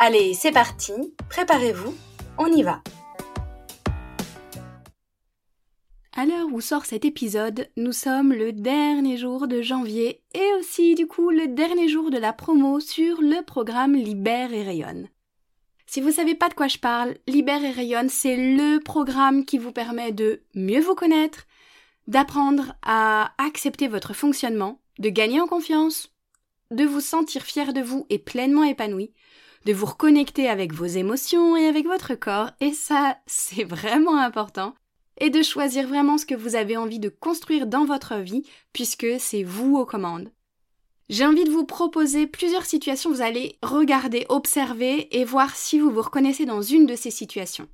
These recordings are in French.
Allez, c'est parti, préparez-vous, on y va. À l'heure où sort cet épisode, nous sommes le dernier jour de janvier et aussi du coup le dernier jour de la promo sur le programme Libère et Rayonne. Si vous savez pas de quoi je parle, Libère et Rayonne, c'est le programme qui vous permet de mieux vous connaître, d'apprendre à accepter votre fonctionnement, de gagner en confiance, de vous sentir fier de vous et pleinement épanoui, de vous reconnecter avec vos émotions et avec votre corps, et ça, c'est vraiment important, et de choisir vraiment ce que vous avez envie de construire dans votre vie, puisque c'est vous aux commandes. J'ai envie de vous proposer plusieurs situations, vous allez regarder, observer et voir si vous vous reconnaissez dans une de ces situations.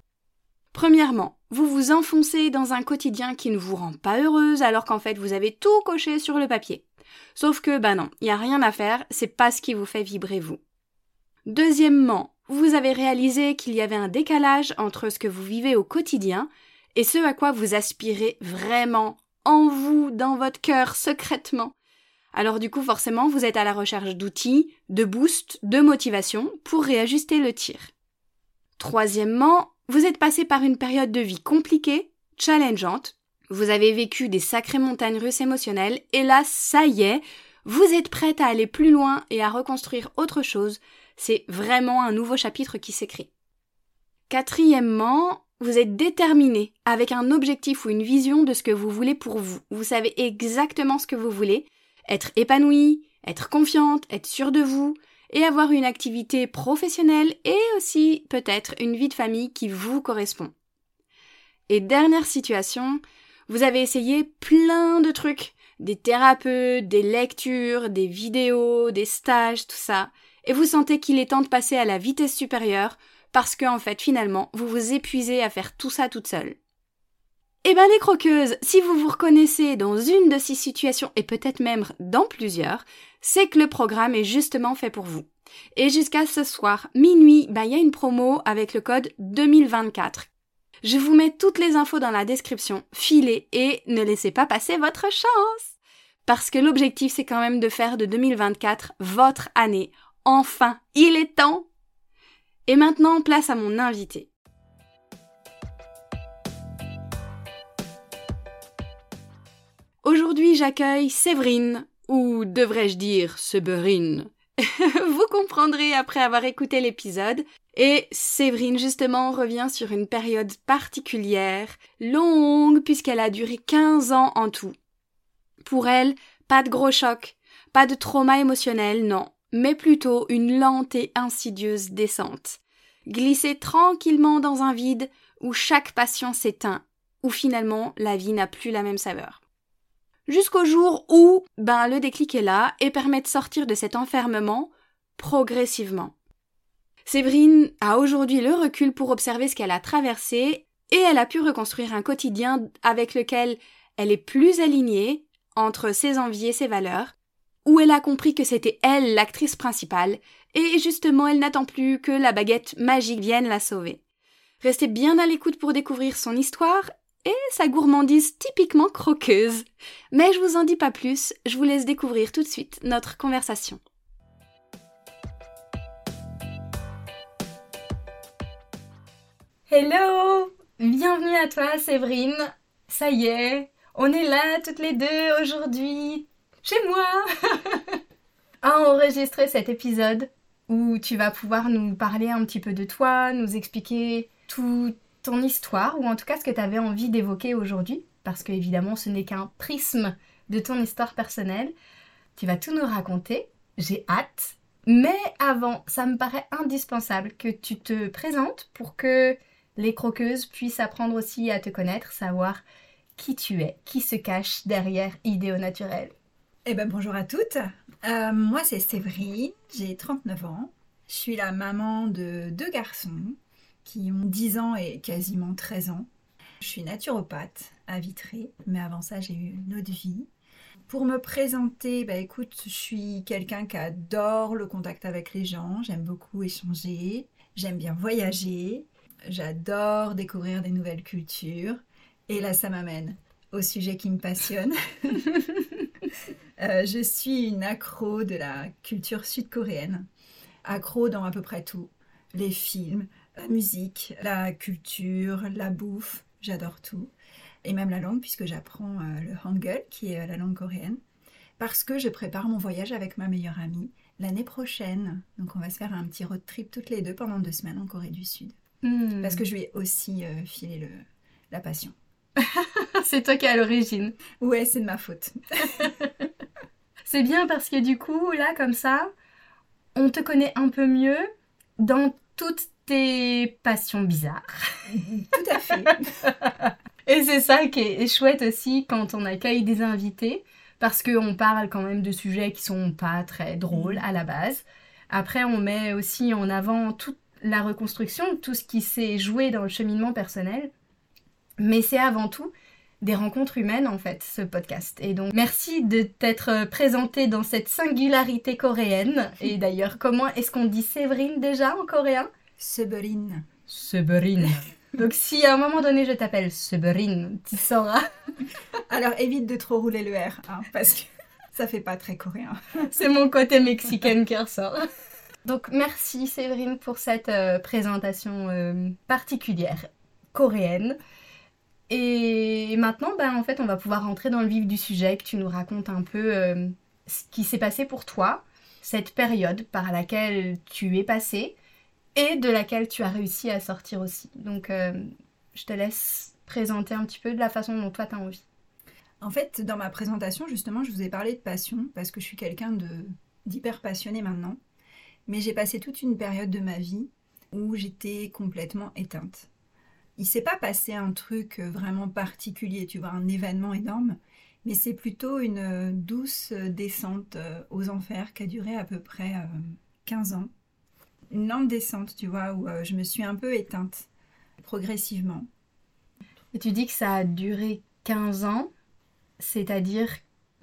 Premièrement, vous vous enfoncez dans un quotidien qui ne vous rend pas heureuse alors qu'en fait vous avez tout coché sur le papier. Sauf que, bah non, il n'y a rien à faire, c'est pas ce qui vous fait vibrer vous. Deuxièmement, vous avez réalisé qu'il y avait un décalage entre ce que vous vivez au quotidien et ce à quoi vous aspirez vraiment en vous, dans votre cœur, secrètement. Alors du coup, forcément, vous êtes à la recherche d'outils, de boosts, de motivation pour réajuster le tir. Troisièmement, vous êtes passé par une période de vie compliquée, challengeante, vous avez vécu des sacrées montagnes russes émotionnelles, et là, ça y est, vous êtes prête à aller plus loin et à reconstruire autre chose. C'est vraiment un nouveau chapitre qui s'écrit. Quatrièmement, vous êtes déterminé avec un objectif ou une vision de ce que vous voulez pour vous. Vous savez exactement ce que vous voulez. Être épanoui, être confiante, être sûr de vous, et avoir une activité professionnelle et aussi peut-être une vie de famille qui vous correspond. Et dernière situation, vous avez essayé plein de trucs, des thérapeutes, des lectures, des vidéos, des stages, tout ça, et vous sentez qu'il est temps de passer à la vitesse supérieure parce que en fait finalement vous vous épuisez à faire tout ça toute seule. Eh ben les croqueuses, si vous vous reconnaissez dans une de ces situations et peut-être même dans plusieurs, c'est que le programme est justement fait pour vous. Et jusqu'à ce soir, minuit, ben il y a une promo avec le code 2024 je vous mets toutes les infos dans la description. Filez et ne laissez pas passer votre chance. Parce que l'objectif, c'est quand même de faire de 2024 votre année. Enfin, il est temps. Et maintenant, place à mon invité. Aujourd'hui, j'accueille Séverine, ou devrais-je dire Séverine? Vous comprendrez après avoir écouté l'épisode et Séverine, justement, revient sur une période particulière, longue, puisqu'elle a duré 15 ans en tout. Pour elle, pas de gros choc, pas de trauma émotionnel, non, mais plutôt une lente et insidieuse descente. Glisser tranquillement dans un vide où chaque passion s'éteint, où finalement la vie n'a plus la même saveur. Jusqu'au jour où, ben, le déclic est là et permet de sortir de cet enfermement progressivement. Séverine a aujourd'hui le recul pour observer ce qu'elle a traversé et elle a pu reconstruire un quotidien avec lequel elle est plus alignée entre ses envies et ses valeurs, où elle a compris que c'était elle l'actrice principale, et justement elle n'attend plus que la baguette magique vienne la sauver. Restez bien à l'écoute pour découvrir son histoire et sa gourmandise typiquement croqueuse. Mais je vous en dis pas plus, je vous laisse découvrir tout de suite notre conversation. Hello Bienvenue à toi Séverine. Ça y est, on est là toutes les deux aujourd'hui, chez moi, à enregistrer cet épisode où tu vas pouvoir nous parler un petit peu de toi, nous expliquer toute ton histoire, ou en tout cas ce que tu avais envie d'évoquer aujourd'hui, parce que évidemment ce n'est qu'un prisme de ton histoire personnelle. Tu vas tout nous raconter, j'ai hâte. Mais avant, ça me paraît indispensable que tu te présentes pour que les croqueuses puissent apprendre aussi à te connaître, savoir qui tu es, qui se cache derrière Idéo Naturel. Eh ben bonjour à toutes. Euh, moi c'est Séverine, j'ai 39 ans. Je suis la maman de deux garçons qui ont 10 ans et quasiment 13 ans. Je suis naturopathe à Vitré, mais avant ça, j'ai eu une autre vie. Pour me présenter, bah écoute, je suis quelqu'un qui adore le contact avec les gens, j'aime beaucoup échanger, j'aime bien voyager, j'adore découvrir des nouvelles cultures. Et là, ça m'amène au sujet qui me passionne. Euh, je suis une accro de la culture sud-coréenne, accro dans à peu près tout. Les films, la musique, la culture, la bouffe, j'adore tout. Et même la langue, puisque j'apprends euh, le Hangul, qui est euh, la langue coréenne, parce que je prépare mon voyage avec ma meilleure amie l'année prochaine. Donc on va se faire un petit road trip toutes les deux pendant deux semaines en Corée du Sud. Hmm. Parce que je lui ai aussi filé le, la passion. c'est toi qui es à l'origine. Ouais, c'est de ma faute. c'est bien parce que du coup, là, comme ça, on te connaît un peu mieux dans toutes tes passions bizarres. Tout à fait. Et c'est ça qui est chouette aussi quand on accueille des invités, parce qu'on parle quand même de sujets qui sont pas très drôles à la base. Après, on met aussi en avant toute la reconstruction, tout ce qui s'est joué dans le cheminement personnel. Mais c'est avant tout des rencontres humaines en fait, ce podcast. Et donc merci de t'être présenté dans cette singularité coréenne. Et d'ailleurs, comment est-ce qu'on dit Séverine déjà en coréen? Seberine. Seberine. donc si à un moment donné je t'appelle Seberine, tu sauras. Alors évite de trop rouler le R, hein, parce que ça fait pas très coréen. C'est mon côté mexicain qui ressort. Donc merci Séverine pour cette euh, présentation euh, particulière coréenne. Et maintenant, ben, en fait, on va pouvoir rentrer dans le vif du sujet, que tu nous racontes un peu euh, ce qui s'est passé pour toi, cette période par laquelle tu es passé et de laquelle tu as réussi à sortir aussi. Donc, euh, je te laisse présenter un petit peu de la façon dont toi tu as envie. En fait, dans ma présentation, justement, je vous ai parlé de passion parce que je suis quelqu'un d'hyper passionné maintenant. Mais j'ai passé toute une période de ma vie où j'étais complètement éteinte il s'est pas passé un truc euh, vraiment particulier, tu vois, un événement énorme, mais c'est plutôt une euh, douce descente euh, aux enfers qui a duré à peu près 15 ans. Une lente descente, tu vois, où je me suis un peu éteinte progressivement. Et tu dis que ça a duré 15 ans, c'est-à-dire,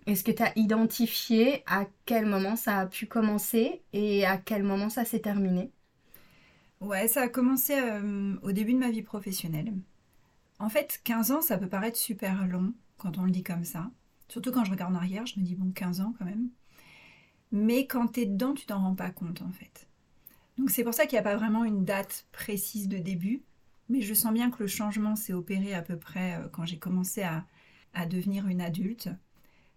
est-ce que tu as identifié à quel moment ça a pu commencer et à quel moment ça s'est terminé? Ouais, ça a commencé euh, au début de ma vie professionnelle. En fait, 15 ans, ça peut paraître super long quand on le dit comme ça. Surtout quand je regarde en arrière, je me dis, bon, 15 ans quand même. Mais quand tu es dedans, tu t'en rends pas compte en fait. Donc c'est pour ça qu'il n'y a pas vraiment une date précise de début. Mais je sens bien que le changement s'est opéré à peu près euh, quand j'ai commencé à, à, devenir une adulte.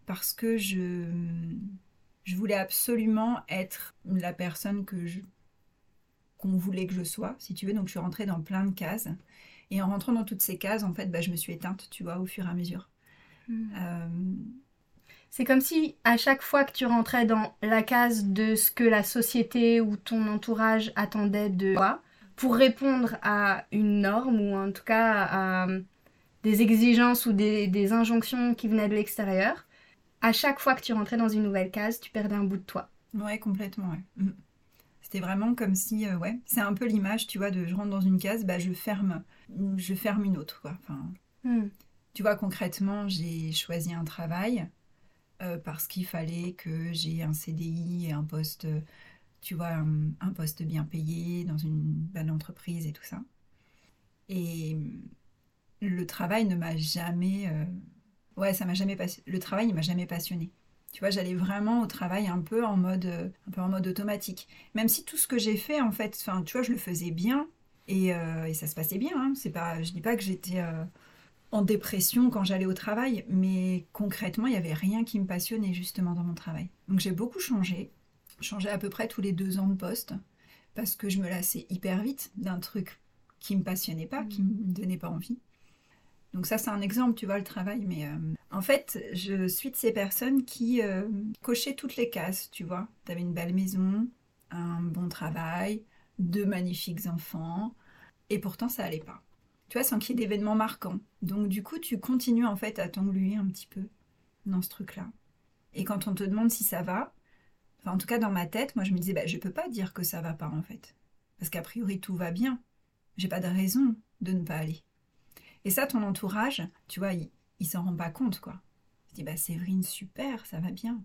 Parce que je, je voulais absolument être la personne que je, qu'on voulait que je sois, si tu veux. Donc je suis rentrée dans plein de cases. Et en rentrant dans toutes ces cases, en fait, bah, je me suis éteinte, tu vois, au fur et à mesure. Hmm. Euh, C'est comme si à chaque fois que tu rentrais dans la case de ce que la société ou ton entourage attendait de toi, pour répondre à une norme ou en tout cas à des exigences ou des, des injonctions qui venaient de l'extérieur, à chaque fois que tu rentrais dans une nouvelle case, tu perdais un bout de toi. Ouais, complètement, ouais. Hmm. C'est vraiment comme si, euh, ouais, c'est un peu l'image, tu vois, de je rentre dans une case, bah je ferme, je ferme une autre, quoi. Enfin, hmm. Tu vois, concrètement, j'ai choisi un travail euh, parce qu'il fallait que j'ai un CDI et un poste, tu vois, un, poste bien payé dans une bonne entreprise et tout ça. Et le travail ne m'a jamais, euh, ouais, ça m'a jamais passé. Le travail, il m'a jamais passionné. Tu vois, j'allais vraiment au travail un peu en mode, un peu en mode automatique. Même si tout ce que j'ai fait, en fait, enfin, tu vois, je le faisais bien et, euh, ça se passait bien. Hein. C'est pas, je dis pas que j'étais euh, en dépression quand j'allais au travail, mais concrètement, il y avait rien qui me passionnait justement dans mon travail. Donc j'ai beaucoup changé, changé à peu près tous les deux ans de poste parce que je me lassais hyper vite d'un truc qui me passionnait pas, qui me donnait pas envie. Donc ça, c'est un exemple, tu vois, le travail. Mais euh, en fait, je suis de ces personnes qui euh, cochaient toutes les cases, tu vois. Tu avais une belle maison, un bon travail, deux magnifiques enfants, et pourtant ça allait pas. Tu vois, sans qu'il y ait d'événements marquants. Donc du coup, tu continues en fait à t'engluer un petit peu dans ce truc-là. Et quand on te demande si ça va, en tout cas, dans ma tête, moi, je me disais, bah, je peux pas dire que ça va pas, en fait. Parce qu'a priori, tout va bien. J'ai pas de raison de ne pas aller. Et ça, ton entourage, tu vois, il, il s'en rend pas compte, quoi. Je dis, bah, Séverine, super, ça va bien.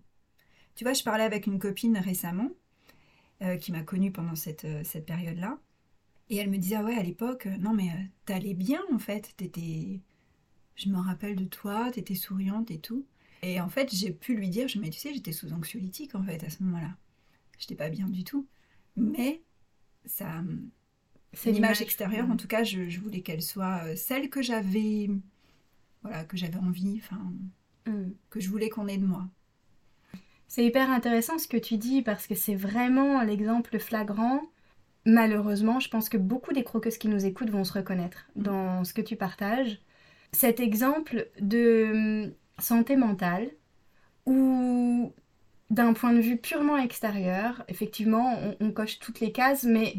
Tu vois, je parlais avec une copine récemment, euh, qui m'a connue pendant cette, euh, cette période-là. Et elle me disait, ah ouais, à l'époque, euh, non, mais t'allais bien, en fait. T'étais. Je me rappelle de toi, t'étais souriante et tout. Et en fait, j'ai pu lui dire, je mais tu sais, j'étais sous anxiolytique, en fait, à ce moment-là. J'étais pas bien du tout. Mais ça. C'est l'image extérieure, en tout cas, je, je voulais qu'elle soit celle que j'avais. Voilà, que j'avais envie, enfin. Mm. Que je voulais qu'on ait de moi. C'est hyper intéressant ce que tu dis parce que c'est vraiment l'exemple flagrant. Malheureusement, je pense que beaucoup des croqueuses qui nous écoutent vont se reconnaître dans ce que tu partages. Cet exemple de santé mentale où d'un point de vue purement extérieur, effectivement, on, coche toutes les cases, mais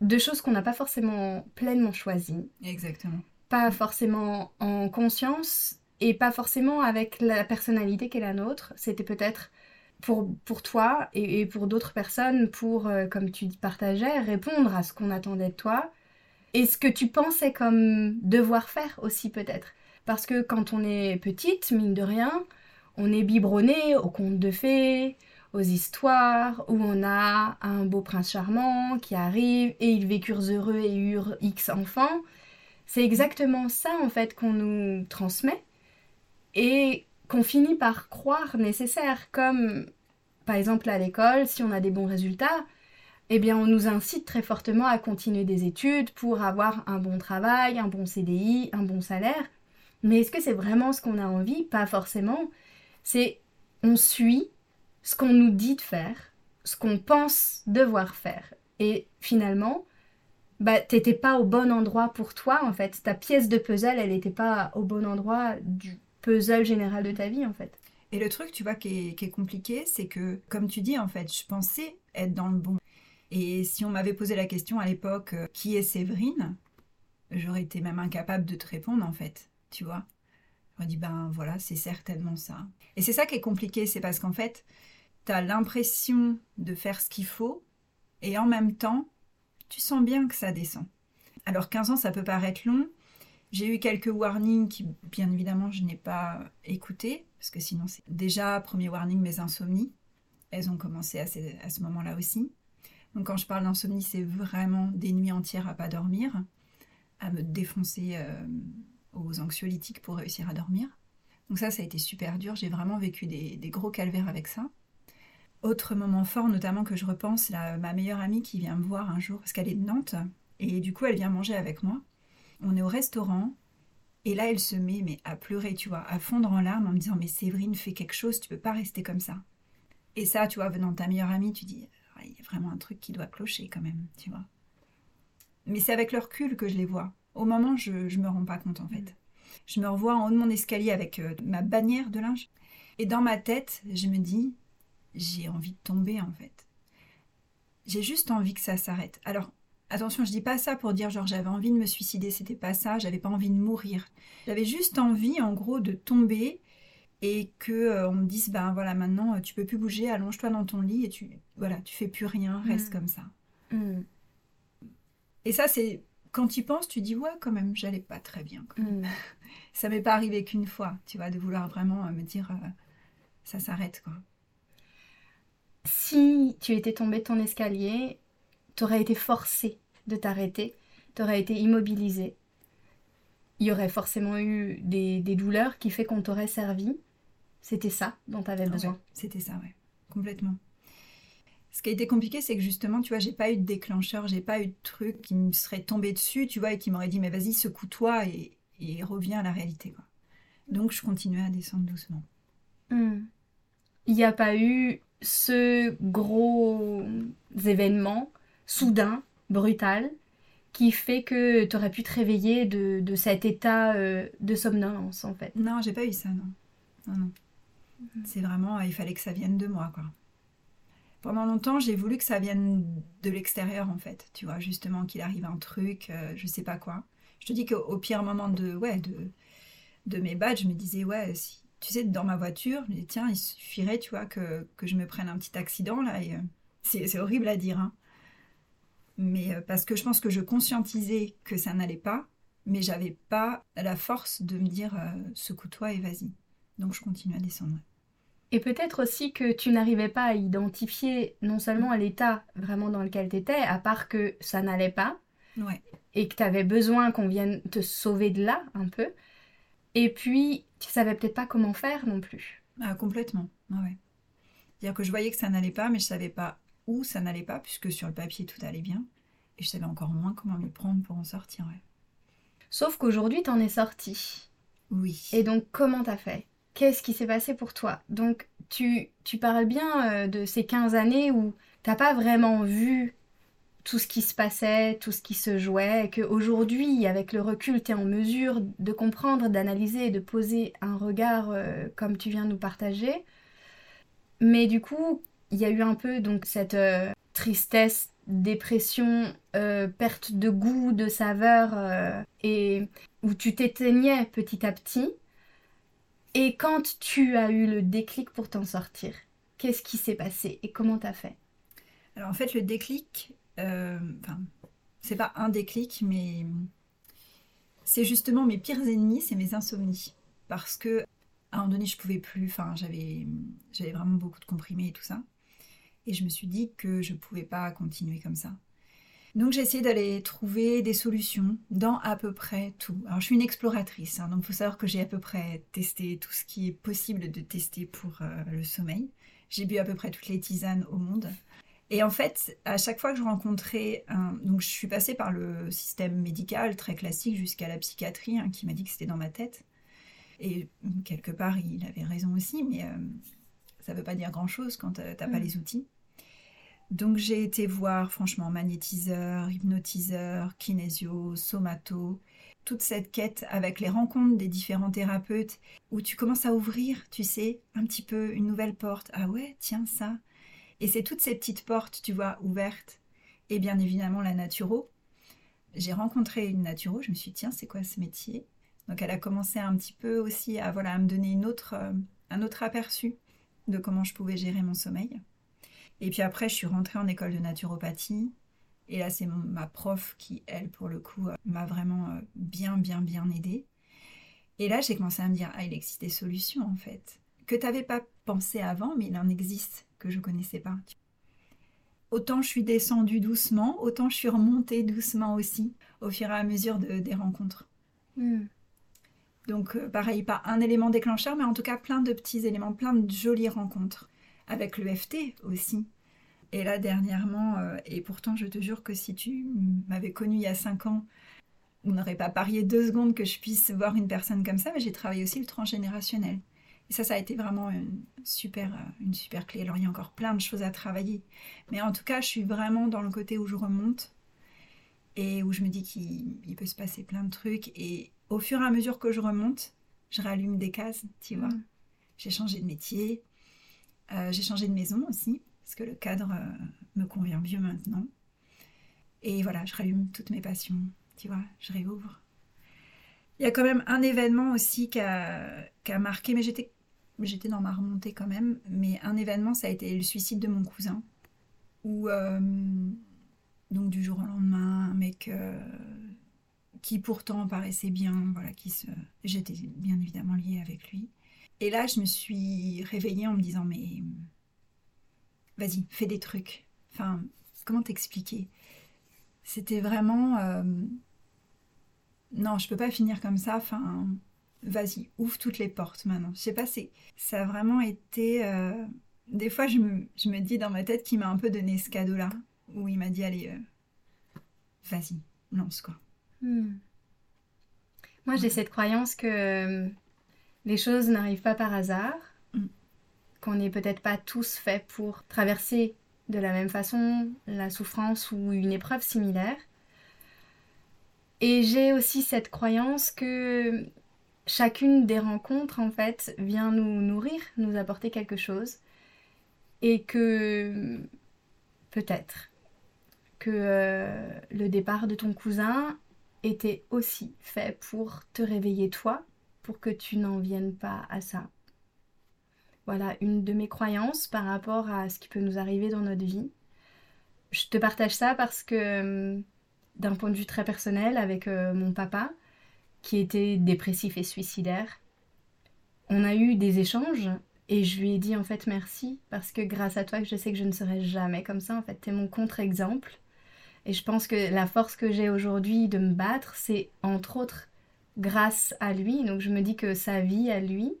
de choses qu'on n'a pas forcément pleinement choisies. Exactement. Pas forcément en conscience et pas forcément avec la personnalité qu'est la nôtre. C'était peut-être pour, pour toi et, pour d'autres personnes pour, euh, comme tu partageais, répondre à ce qu'on attendait de toi et ce que tu pensais comme devoir faire aussi peut-être. Parce que quand on est petite, mine de rien, on est biberonné aux contes de fées, aux histoires où on a un beau prince charmant qui arrive et ils vécurent heureux et eurent X enfants. C'est exactement ça en fait qu'on nous transmet et qu'on finit par croire nécessaire, comme par exemple à l'école, si on a des bons résultats, eh bien on nous incite très fortement à continuer des études pour avoir un bon travail, un bon CDI, un bon salaire. Mais est-ce que c'est vraiment ce qu'on a envie? Pas forcément. C'est on suit ce qu'on nous dit de faire, ce qu'on pense devoir faire. Et finalement, bah t'étais pas au bon endroit pour toi en fait. Ta pièce de puzzle, elle n'était pas au bon endroit du puzzle général de ta vie en fait. Et le truc, tu vois, qui est, compliqué, c'est que, comme tu dis, en fait, je pensais être dans le bon. Et si on m'avait posé la question à l'époque, euh, qui est Séverine J'aurais été même incapable de te répondre, en fait, tu vois. J'aurais dit, ben voilà, c'est certainement ça. Et c'est ça qui est compliqué, c'est parce qu'en fait, tu as l'impression de faire ce qu'il faut, et en même temps, tu sens bien que ça descend. Alors 15 ans, ça peut paraître long, j'ai eu quelques warnings qui, bien évidemment, je n'ai pas écouté, parce que sinon, c'est déjà, premier warning, mes insomnies. Elles ont commencé à ce, moment-là aussi. Donc, quand je parle d'insomnie, c'est vraiment des nuits entières à pas dormir, à me défoncer euh, aux anxiolytiques pour réussir à dormir. Donc, ça, ça a été super dur. J'ai vraiment vécu des, gros calvaires avec ça. Autre moment fort, notamment que je repense, ma meilleure amie qui vient me voir un jour, parce qu'elle est de Nantes, et du coup, elle vient manger avec moi. On est au restaurant et là elle se met mais à pleurer, tu vois, à fondre en larmes en me disant mais Séverine fais quelque chose, tu peux pas rester comme ça. Et ça, tu vois, venant de ta meilleure amie, tu dis il y a vraiment un truc qui doit clocher quand même, tu vois. Mais c'est avec le recul que je les vois. Au moment, je ne me rends pas compte en fait. Je me revois en haut de mon escalier avec euh, ma bannière de linge. Et dans ma tête, je me dis, j'ai envie de tomber en fait. J'ai juste envie que ça s'arrête. Alors, Attention, je dis pas ça pour dire genre j'avais envie de me suicider, c'était pas ça, j'avais pas envie de mourir. J'avais juste envie en gros de tomber et que euh, on me dise ben voilà maintenant tu peux plus bouger, allonge-toi dans ton lit et tu voilà, tu fais plus rien, reste mm. comme ça. Mm. Et ça c'est quand tu penses, tu dis ouais quand même, j'allais pas très bien. Mm. ça m'est pas arrivé qu'une fois, tu vois, de vouloir vraiment euh, me dire euh, ça s'arrête quoi. Si tu étais tombé de ton escalier t'aurais été forcé de t'arrêter, t'aurais été immobilisé. Il y aurait forcément eu des, douleurs qui fait qu'on t'aurait servi. C'était ça dont tu avais besoin. c'était ça, ouais, complètement. Ce qui a été compliqué, c'est que justement, tu vois, j'ai pas eu de déclencheur, j'ai pas eu de truc qui me serait tombé dessus, tu vois, et qui m'aurait dit, mais vas-y, secoue-toi et, reviens à la réalité, quoi. Donc, je continuais à descendre doucement. Hmm. Il n'y a pas eu ce gros événement soudain, brutal, qui fait que tu aurais pu te réveiller de, cet état euh, de somnolence en fait. Non, j'ai pas eu ça, non. Non, non. Mhm. C'est vraiment, il fallait que ça vienne de moi, quoi. Pendant longtemps, j'ai voulu que ça vienne de l'extérieur, en fait. Tu vois, justement, qu'il arrive un truc, euh, je sais pas quoi. Je te dis qu'au pire moment de, ouais, de, de mes badges, je me disais, ouais, si tu sais, dans ma voiture, je me dis, tiens, il suffirait, tu vois, que, que je me prenne un petit accident, là, et euh, c'est horrible à dire, hein. Mais euh, parce que je pense que je conscientisais que ça n'allait pas, mais j'avais pas la force de me dire, euh, secoue-toi et vas-y. Donc je continue à descendre. Et peut-être aussi que tu n'arrivais pas à identifier non seulement l'état vraiment dans lequel tu étais, à part que ça n'allait pas, ouais. et que tu avais besoin qu'on vienne te sauver de là un peu, et puis tu savais peut-être pas comment faire non plus. Ah, complètement, ouais. C'est-à-dire que je voyais que ça n'allait pas, mais je savais pas où ça n'allait pas, puisque sur le papier tout allait bien, et je savais encore moins comment m'y prendre pour en sortir, ouais. Sauf qu'aujourd'hui, tu en es sorti. Oui. Et donc, comment t'as fait? Qu'est-ce qui s'est passé pour toi? Donc, tu, tu parles bien euh, de ces 15 années où t'as pas vraiment vu tout ce qui se passait, tout ce qui se jouait, et qu'aujourd'hui, avec le recul, tu es en mesure de comprendre, d'analyser et de poser un regard euh, comme tu viens de nous partager. Mais du coup, il y a eu un peu donc cette euh, tristesse, dépression, perte de goût, de saveur, et où tu t'éteignais petit à petit. Et quand tu as eu le déclic pour t'en sortir, qu'est-ce qui s'est passé et comment t'as fait? Alors en fait, le déclic, euh, enfin, c'est pas un déclic, mais c'est justement mes pires ennemis, c'est mes insomnies. Parce que à un moment donné, je pouvais plus, enfin, j'avais, vraiment beaucoup de comprimés et tout ça. Et je me suis dit que je pouvais pas continuer comme ça. Donc j'ai essayé d'aller trouver des solutions dans à peu près tout. Alors je suis une exploratrice, hein, donc il faut savoir que j'ai à peu près testé tout ce qui est possible de tester pour euh, le sommeil. J'ai bu à peu près toutes les tisanes au monde. Et en fait, à chaque fois que je rencontrais un... Donc je suis passée par le système médical très classique jusqu'à la psychiatrie, hein, qui m'a dit que c'était dans ma tête. Et quelque part, il avait raison aussi, mais euh, ça ne veut pas dire grand-chose quand euh, tu n'as pas mm. les outils. Donc j'ai été voir franchement magnétiseur, hypnotiseur, kinésio, somato, toute cette quête avec les rencontres des différents thérapeutes où tu commences à ouvrir, tu sais, un petit peu une nouvelle porte. Ah ouais, tiens ça. Et c'est toutes ces petites portes, tu vois, ouvertes. Et bien évidemment la naturo. J'ai rencontré une naturo, je me suis dit, tiens, c'est quoi ce métier? Donc elle a commencé un petit peu aussi à, voilà, à me donner une autre, euh, un autre aperçu de comment je pouvais gérer mon sommeil. Et puis après, je suis rentrée en école de naturopathie. Et là, c'est ma prof qui, elle, pour le coup, euh, m'a vraiment euh, bien, bien, bien aidée. Et là, j'ai commencé à me dire, ah, il existe des solutions, en fait, que tu n'avais pas pensé avant, mais il en existe, que je ne connaissais pas. Autant je suis descendue doucement, autant je suis remontée doucement aussi, au fur et à mesure des rencontres. Hmm. Donc, euh, pareil, pas un élément déclencheur, mais en tout cas, plein de petits éléments, plein de jolies rencontres avec l'EFT aussi. Et là, dernièrement, euh, et pourtant, je te jure que si tu m'avais connue il y a cinq ans, on n'aurait pas parié deux secondes que je puisse voir une personne comme ça, mais j'ai travaillé aussi le transgénérationnel. Et ça, ça a été vraiment une super, euh, une super clé. Alors, il y a encore plein de choses à travailler. Mais en tout cas, je suis vraiment dans le côté où je remonte et où je me dis qu'il peut se passer plein de trucs. Et au fur et à mesure que je remonte, je rallume des cases, tu vois. Mmh. J'ai changé de métier, euh, j'ai changé de maison aussi, parce que le cadre euh, me convient mieux maintenant. Et voilà, je rallume toutes mes passions, tu vois, je réouvre. Il y a quand même un événement aussi qui a, marqué, mais j'étais, j'étais dans ma remontée quand même, mais un événement, ça a été le suicide de mon cousin, où, euh, donc du jour au lendemain, un mec qui pourtant paraissait bien, voilà, qui se... J'étais bien évidemment liée avec lui. Et là, je me suis réveillée en me disant, mais vas-y, fais des trucs. Enfin, comment t'expliquer? C'était vraiment... Euh, non, je peux pas finir comme ça. Vas-y, ouvre toutes les portes maintenant. Je sais pas, c'est... ça a vraiment été... Euh, des fois, je me, dis dans ma tête qu'il m'a un peu donné ce cadeau-là, où il m'a dit, allez, euh, vas-y, lance quoi. Hmm. Moi, j'ai cette croyance que les choses n'arrivent pas par hasard, mm. qu'on n'est peut-être pas tous faits pour traverser de la même façon la souffrance ou une épreuve similaire. Et j'ai aussi cette croyance que chacune des rencontres, en fait, vient nous nourrir, nous apporter quelque chose. Et que peut-être que euh, le départ de ton cousin était aussi fait pour te réveiller toi, pour que tu n'en viennes pas à ça. voilà, une de mes croyances par rapport à ce qui peut nous arriver dans notre vie. Je te partage ça parce que, hum, d'un point de vue très personnel, avec euh, mon papa, qui était dépressif et suicidaire, on a eu des échanges et je lui ai dit en fait merci parce que grâce à toi je sais que je ne serai jamais comme ça en fait t'es mon contre-exemple. Et je pense que la force que j'ai aujourd'hui de me battre c'est entre autres grâce à lui. Donc je me dis que sa vie à lui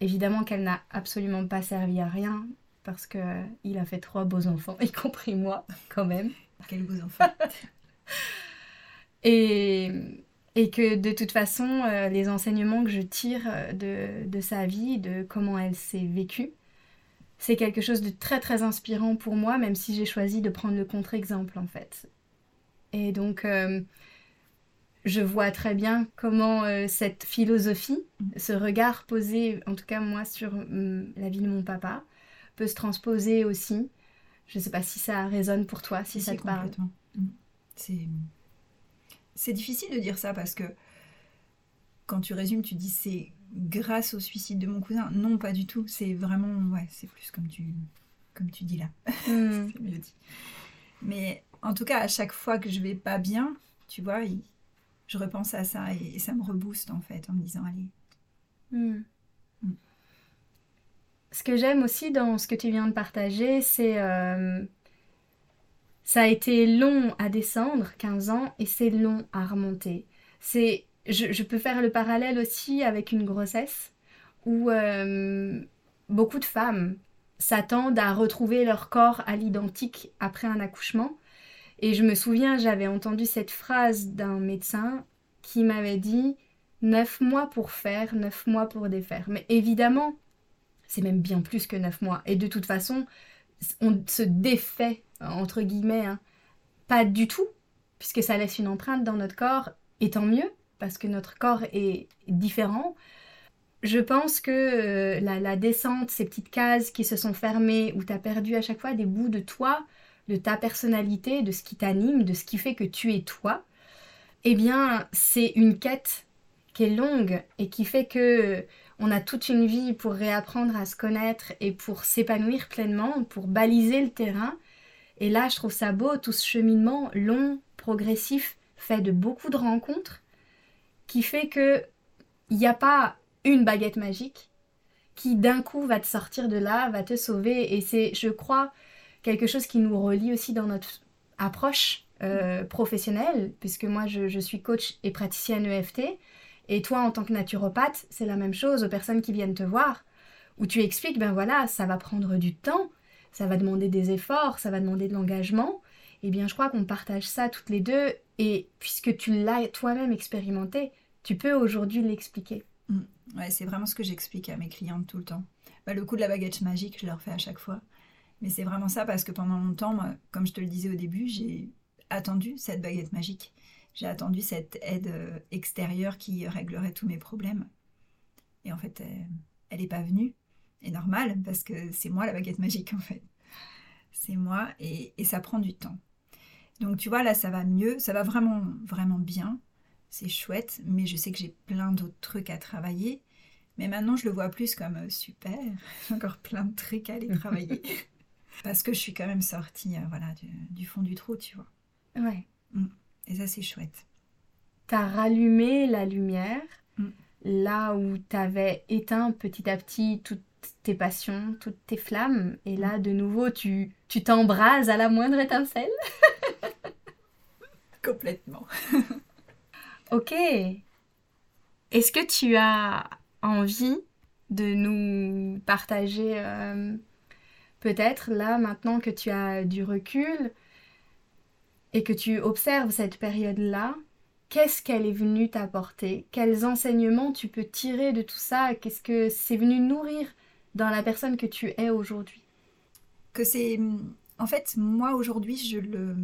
Évidemment qu'elle n'a absolument pas servi à rien parce que il a fait trois beaux enfants, y compris moi quand même. Quels beaux enfants. Et, et que de toute façon, euh, les enseignements que je tire euh, de, de sa vie, de comment elle s'est vécue, c'est quelque chose de très très inspirant pour moi, même si j'ai choisi de prendre le contre-exemple en fait. Et donc, euh, je vois très bien comment euh, cette philosophie, ce regard posé, en tout cas moi, sur mm, la vie de mon papa, peut se transposer aussi. Je ne sais pas si ça résonne pour toi, si, ça te parle. Mm. C'est... c'est difficile de dire ça parce que quand tu résumes, tu dis c'est grâce au suicide de mon cousin. Non, pas du tout. C'est vraiment, ouais, c'est plus comme tu, comme tu dis là. C'est mieux dit. Mais en tout cas, à chaque fois que je vais pas bien, tu vois, il, je repense à ça et, ça me rebooste en fait en me disant allez. Hmm. Hmm. Ce que j'aime aussi dans ce que tu viens de partager, c'est euh, ça a été long à descendre, 15 ans, et c'est long à remonter. C'est, je, peux faire le parallèle aussi avec une grossesse où euh, beaucoup de femmes s'attendent à retrouver leur corps à l'identique après un accouchement et je me souviens, j'avais entendu cette phrase d'un médecin qui m'avait dit neuf mois pour faire, neuf mois pour défaire. Mais évidemment, c'est même bien plus que neuf mois. Et de toute façon, on se défait, entre guillemets, hein. pas du tout, puisque ça laisse une empreinte dans notre corps, et tant mieux, parce que notre corps est différent. Je pense que euh, la, la, descente, ces petites cases qui se sont fermées, où tu as perdu à chaque fois des bouts de toi, de ta personnalité, de ce qui t'anime, de ce qui fait que tu es toi, eh bien, c'est une quête qui est longue et qui fait que on a toute une vie pour réapprendre à se connaître et pour s'épanouir pleinement, pour baliser le terrain. Et là, je trouve ça beau, tout ce cheminement long, progressif, fait de beaucoup de rencontres, qui fait que il n'y a pas une baguette magique qui d'un coup va te sortir de là, va te sauver. Et c'est, je crois, quelque chose qui nous relie aussi dans notre approche euh, professionnelle, puisque moi je, suis coach et praticienne EFT, et toi en tant que naturopathe, c'est la même chose aux personnes qui viennent te voir, où tu expliques, ben voilà, ça va prendre du temps, ça va demander des efforts, ça va demander de l'engagement, eh bien je crois qu'on partage ça toutes les deux, et puisque tu l'as toi-même expérimenté, tu peux aujourd'hui l'expliquer. Mm. Ouais, c'est vraiment ce que j'explique à mes clientes tout le temps. Bah, le coup de la baguette magique, je leur fais à chaque fois. Mais c'est vraiment ça parce que pendant longtemps, comme je te le disais au début, j'ai attendu cette baguette magique. J'ai attendu cette aide euh, extérieure qui réglerait tous mes problèmes. Et en fait, elle n'est pas venue. Et normal, parce que c'est moi la baguette magique en fait. C'est moi et, et ça prend du temps. Donc tu vois, là, ça va mieux, ça va vraiment, vraiment bien. C'est chouette, mais je sais que j'ai plein d'autres trucs à travailler. Mais maintenant, je le vois plus comme euh, super, encore plein de trucs à aller travailler. Parce que je suis quand même sortie euh, voilà, du, fond du trou, tu vois. Ouais. Mm. Et ça, c'est chouette. T'as rallumé la lumière mm. là où t'avais éteint petit à petit toutes tes passions, toutes tes flammes. Et là, mm. de nouveau, tu tu t'embrases à la moindre étincelle? Complètement. ok. Est-ce que tu as envie de nous partager euh, peut-être là, maintenant que tu as du recul et que tu observes cette période-là, qu'est-ce qu'elle est venue t'apporter? Quels enseignements tu peux tirer de tout ça? Qu'est-ce que c'est venu nourrir dans la personne que tu es aujourd'hui? Que c'est... En fait, moi aujourd'hui, je le...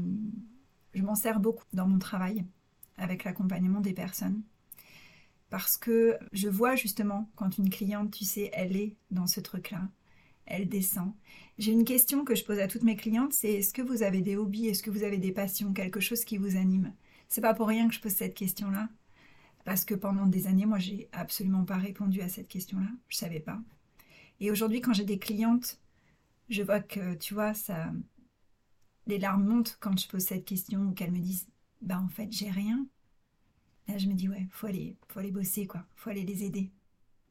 Je m'en sers beaucoup dans mon travail avec l'accompagnement des personnes. Parce que je vois justement quand une cliente, tu sais, elle est dans ce truc-là, elle descend. J'ai une question que je pose à toutes mes clientes, c'est est-ce que vous avez des hobbies, est-ce que vous avez des passions, quelque chose qui vous anime? C'est pas pour rien que je pose cette question-là, parce que pendant des années, moi, j'ai absolument pas répondu à cette question-là, je savais pas. Et aujourd'hui, quand j'ai des clientes, je vois que, tu vois, ça, les larmes montent quand je pose cette question ou qu'elles me disent, bah en fait, j'ai rien. Là, je me dis, ouais, faut aller, faut aller bosser, quoi. Faut aller les aider.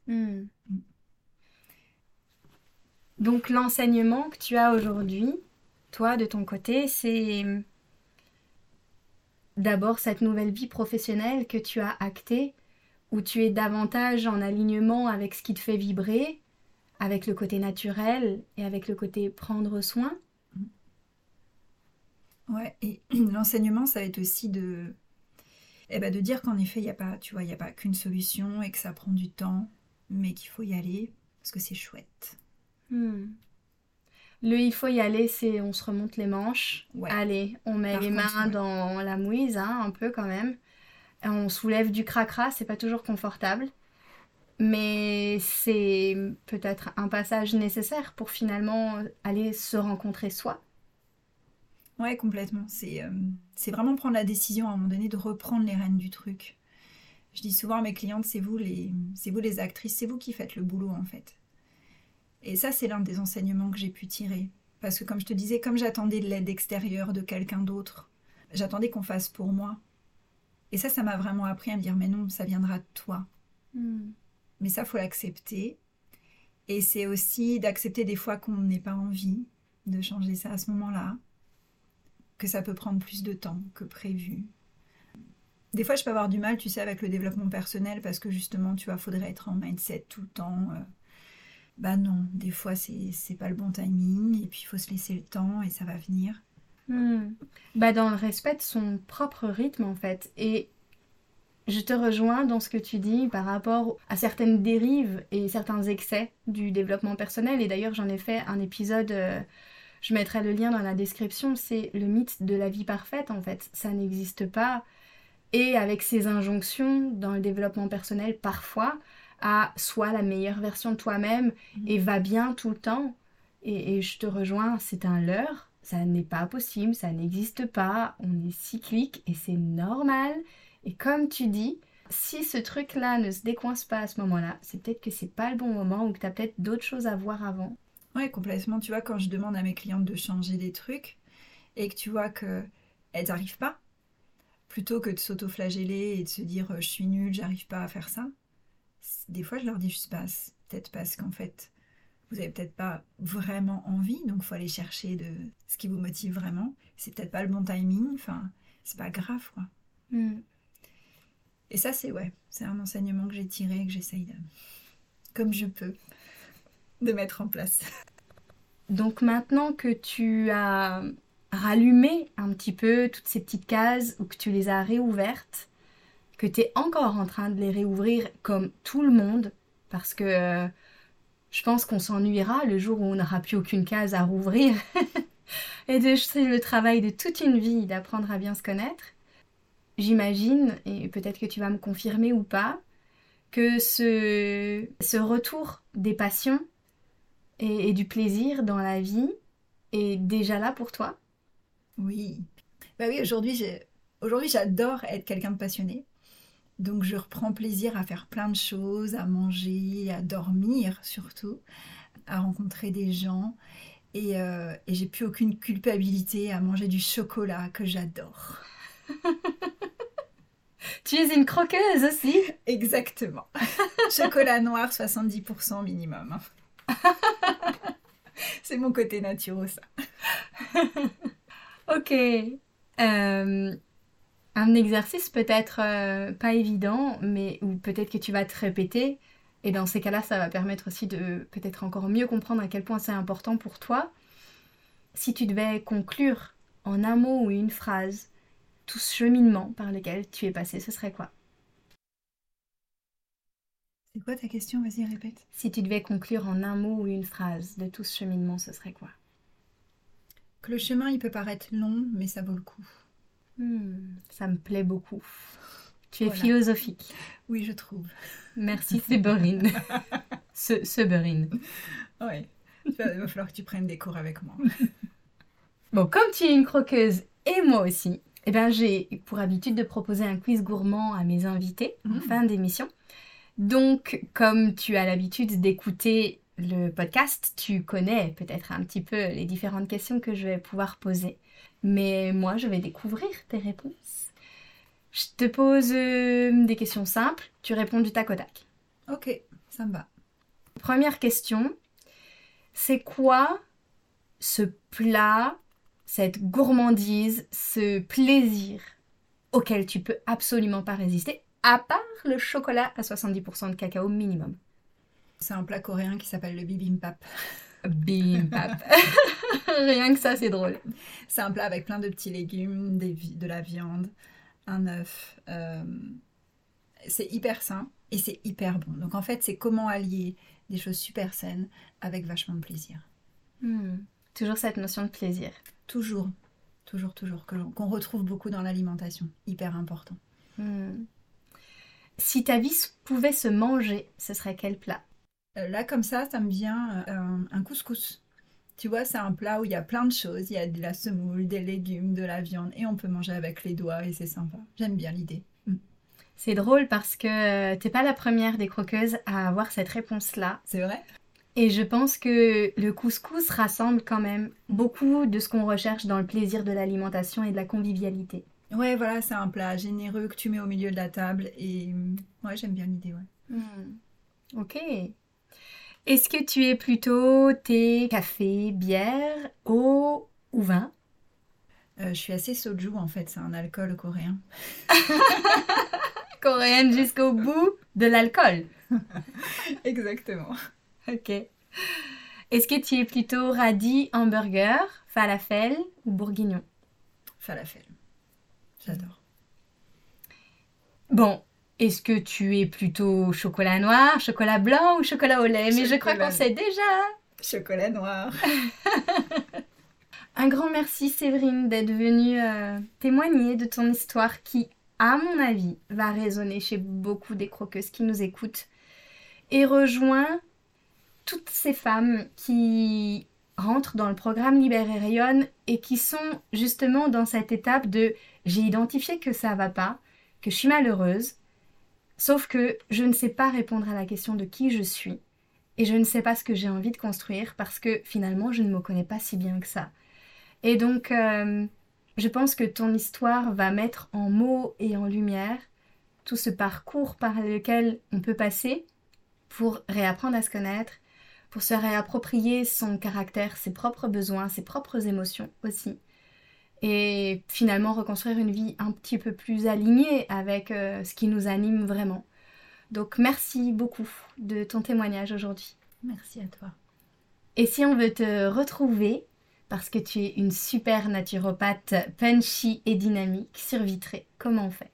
Hmm. Mm. Donc, l'enseignement que tu as aujourd'hui, toi, de ton côté, c'est d'abord cette nouvelle vie professionnelle que tu as actée, où tu es davantage en alignement avec ce qui te fait vibrer, avec le côté naturel et avec le côté prendre soin. Ouais, et l'enseignement, ça va être aussi de, eh ben, de dire qu'en effet, il n'y a pas, tu vois, il y a pas qu'une solution et que ça prend du temps, mais qu'il faut y aller parce que c'est chouette. Hmm. Le il faut y aller, c'est on se remonte les manches. Allez, on met les mains dans la mouise, hein, un peu quand même. on soulève du cracra, c'est pas toujours confortable. Mais c'est peut-être un passage nécessaire pour finalement aller se rencontrer soi. Ouais, complètement. C'est euh, c'est vraiment prendre la décision à un moment donné de reprendre les rênes du truc. Je dis souvent à mes clientes, c'est vous les, c'est vous les actrices, c'est vous qui faites le boulot en fait. Et ça, c'est l'un des enseignements que j'ai pu tirer. Parce que comme je te disais, comme j'attendais de l'aide extérieure de quelqu'un d'autre, j'attendais qu'on fasse pour moi. Et ça, ça m'a vraiment appris à me dire, mais non, ça viendra de toi. Hmm. Mais ça, faut l'accepter. Et c'est aussi d'accepter des fois qu'on n'ait pas envie de changer ça à ce moment-là, que ça peut prendre plus de temps que prévu. Des fois, je peux avoir du mal, tu sais, avec le développement personnel parce que justement, tu vois, faudrait être en mindset tout le temps. Euh, bah non, des fois c'est pas le bon timing et puis il faut se laisser le temps et ça va venir. Hmm. Bah dans le respect de son propre rythme en fait. Et je te rejoins dans ce que tu dis par rapport à certaines dérives et certains excès du développement personnel. Et d'ailleurs j'en ai fait un épisode, euh, je mettrai le lien dans la description, c'est le mythe de la vie parfaite en fait. Ça n'existe pas. Et avec ces injonctions dans le développement personnel, parfois, à soit la meilleure version de toi-même mhm. et va bien tout le temps. Et, je te rejoins, c'est un leurre, ça n'est pas possible, ça n'existe pas, on est cyclique et c'est normal. Et comme tu dis, si ce truc-là ne se décoince pas à ce moment-là, c'est peut-être que c'est pas le bon moment ou que tu as peut-être d'autres choses à voir avant. Ouais, complètement. Tu vois, quand je demande à mes clientes de changer des trucs et que tu vois que elles n'arrivent pas, plutôt que de s'auto-flageller et de se dire je suis nulle, j'arrive pas à faire ça, des fois je leur dis juste passe, peut-être parce qu'en fait vous avez peut-être pas vraiment envie, donc faut aller chercher de ce qui vous motive vraiment. C'est peut-être pas le bon timing, enfin c'est pas grave quoi. Hmm. Et ça c'est ouais, c'est un enseignement que j'ai tiré que j'essaye de, comme je peux, de mettre en place. Donc maintenant que tu as rallumé un petit peu toutes ces petites cases ou que tu les as réouvertes, que tu es encore en train de les réouvrir comme tout le monde, parce que euh, je pense qu'on s'ennuiera le jour où on n'aura plus aucune case à rouvrir. et de c'est le travail de toute une vie d'apprendre à bien se connaître. J'imagine, et peut-être que tu vas me confirmer ou pas, que ce, retour des passions et, du plaisir dans la vie est déjà là pour toi? Oui. Bah oui, aujourd'hui j'adore être quelqu'un de passionné. Donc je reprends plaisir à faire plein de choses, à manger, à dormir surtout, à rencontrer des gens. Et, euh, j'ai plus aucune culpabilité à manger du chocolat que j'adore. tu es une croqueuse aussi Exactement. chocolat noir 70% minimum. C'est mon côté naturel ça. ok. Euh, un exercice peut-être euh, pas évident, mais ou peut-être que tu vas te répéter. Et dans ces cas-là, ça va permettre aussi de peut-être encore mieux comprendre à quel point c'est important pour toi. Si tu devais conclure en un mot ou une phrase tout ce cheminement par lequel tu es passé, ce serait quoi? C'est quoi ta question? Vas-y, répète. Si tu devais conclure en un mot ou une phrase de tout ce cheminement, ce serait quoi? Que le chemin, il peut paraître long, mais ça vaut le coup. Hmm, ça me plaît beaucoup. Tu es philosophique. Oui, je trouve. Merci, Séberine. Ce, Séberine. Oui. Il va falloir que tu prennes des cours avec moi. bon, comme tu es une croqueuse et moi aussi, eh ben, j'ai pour habitude de proposer un quiz gourmand à mes invités en hmm. fin d'émission. Donc, comme tu as l'habitude d'écouter le podcast, tu connais peut-être un petit peu les différentes questions que je vais pouvoir poser. Mais moi, je vais découvrir tes réponses. Je te pose euh, des questions simples, tu réponds du tac au tac. Ok, ça me va. Première question, c'est quoi ce plat, cette gourmandise, ce plaisir auquel tu peux absolument pas résister, à part le chocolat à 70% de cacao minimum? C'est un plat coréen qui s'appelle le bibimbap. Bibimbap. Rien que ça, c'est drôle. C'est un plat avec plein de petits légumes, de la viande, un œuf. Euh, c'est hyper sain et c'est hyper bon. Donc en fait, c'est comment allier des choses super saines avec vachement de plaisir. Hmm. Toujours cette notion de plaisir. Toujours, toujours, toujours, qu'on retrouve beaucoup dans l'alimentation. Hyper important. Hmm. Si ta vie pouvait se manger, ce serait quel plat? Là, comme ça, ça me vient euh, un couscous. Tu vois, c'est un plat où il y a plein de choses. Il y a de la semoule, des légumes, de la viande, et on peut manger avec les doigts, et c'est sympa. J'aime bien l'idée. Mm. C'est drôle parce que t'es pas la première des croqueuses à avoir cette réponse-là. C'est vrai? Et je pense que le couscous rassemble quand même beaucoup de ce qu'on recherche dans le plaisir de l'alimentation et de la convivialité. Ouais, voilà, c'est un plat généreux que tu mets au milieu de la table, et ouais, j'aime bien l'idée, ouais. Hmm. Ok. Est-ce que tu es plutôt thé, café, bière, eau ou vin? Euh, Je suis assez soju en fait, c'est un alcool coréen. Coréenne jusqu'au bout de l'alcool. Exactement. Ok. Est-ce que tu es plutôt radis, hamburger, falafel ou bourguignon? Falafel. J'adore. Bon, est-ce que tu es plutôt chocolat noir, chocolat blanc ou chocolat au lait? Mais je crois qu'on sait déjà. Chocolat noir. Un grand merci Séverine d'être venue euh, témoigner de ton histoire qui, à mon avis, va résonner chez beaucoup des croqueuses qui nous écoutent et rejoint toutes ces femmes qui rentrent dans le programme Libère et Rayonne et qui sont justement dans cette étape de j'ai identifié que ça va pas, que je suis malheureuse, Sauf que je ne sais pas répondre à la question de qui je suis et je ne sais pas ce que j'ai envie de construire parce que finalement je ne me connais pas si bien que ça. Et donc euh, je pense que ton histoire va mettre en mots et en lumière tout ce parcours par lequel on peut passer pour réapprendre à se connaître, pour se réapproprier son caractère, ses propres besoins, ses propres émotions aussi et finalement reconstruire une vie un petit peu plus alignée avec euh, ce qui nous anime vraiment. Donc merci beaucoup de ton témoignage aujourd'hui. Merci à toi. Et si on veut te retrouver, parce que tu es une super naturopathe punchy et dynamique sur Vitré, comment on fait?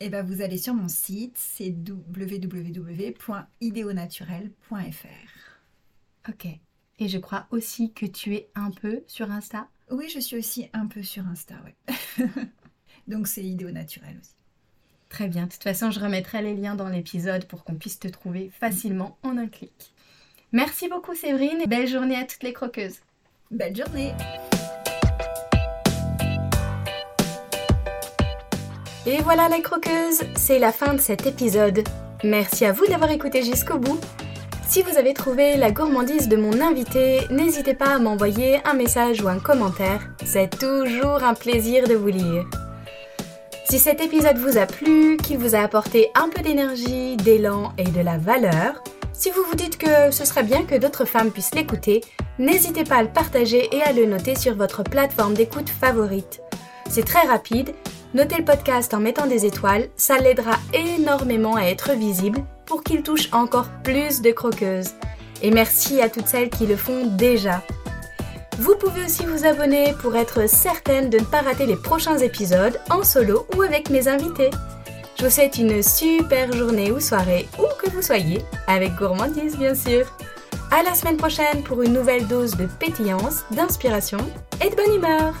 Eh ben, vous allez sur mon site, c'est www.ideonaturel.fr. Ok. Et je crois aussi que tu es un peu sur Insta? Oui, je suis aussi un peu sur Insta, ouais. Donc c'est idéo naturel aussi. Très bien. De toute façon, je remettrai les liens dans l'épisode pour qu'on puisse te trouver facilement en un clic. Merci beaucoup Séverine et belle journée à toutes les croqueuses. Belle journée Et voilà les croqueuses, c'est la fin de cet épisode. Merci à vous d'avoir écouté jusqu'au bout. Si vous avez trouvé la gourmandise de mon invité, n'hésitez pas à m'envoyer un message ou un commentaire. C'est toujours un plaisir de vous lire. Si cet épisode vous a plu, qu'il vous a apporté un peu d'énergie, d'élan et de la valeur, si vous vous dites que ce serait bien que d'autres femmes puissent l'écouter, n'hésitez pas à le partager et à le noter sur votre plateforme d'écoute favorite. C'est très rapide, notez le podcast en mettant des étoiles, ça l'aidera énormément à être visible pour qu'il touche encore plus de croqueuses. Et merci à toutes celles qui le font déjà. Vous pouvez aussi vous abonner pour être certaine de ne pas rater les prochains épisodes en solo ou avec mes invités. Je vous souhaite une super journée ou soirée, où que vous soyez, avec gourmandise bien sûr. À la semaine prochaine pour une nouvelle dose de pétillance, d'inspiration et de bonne humeur.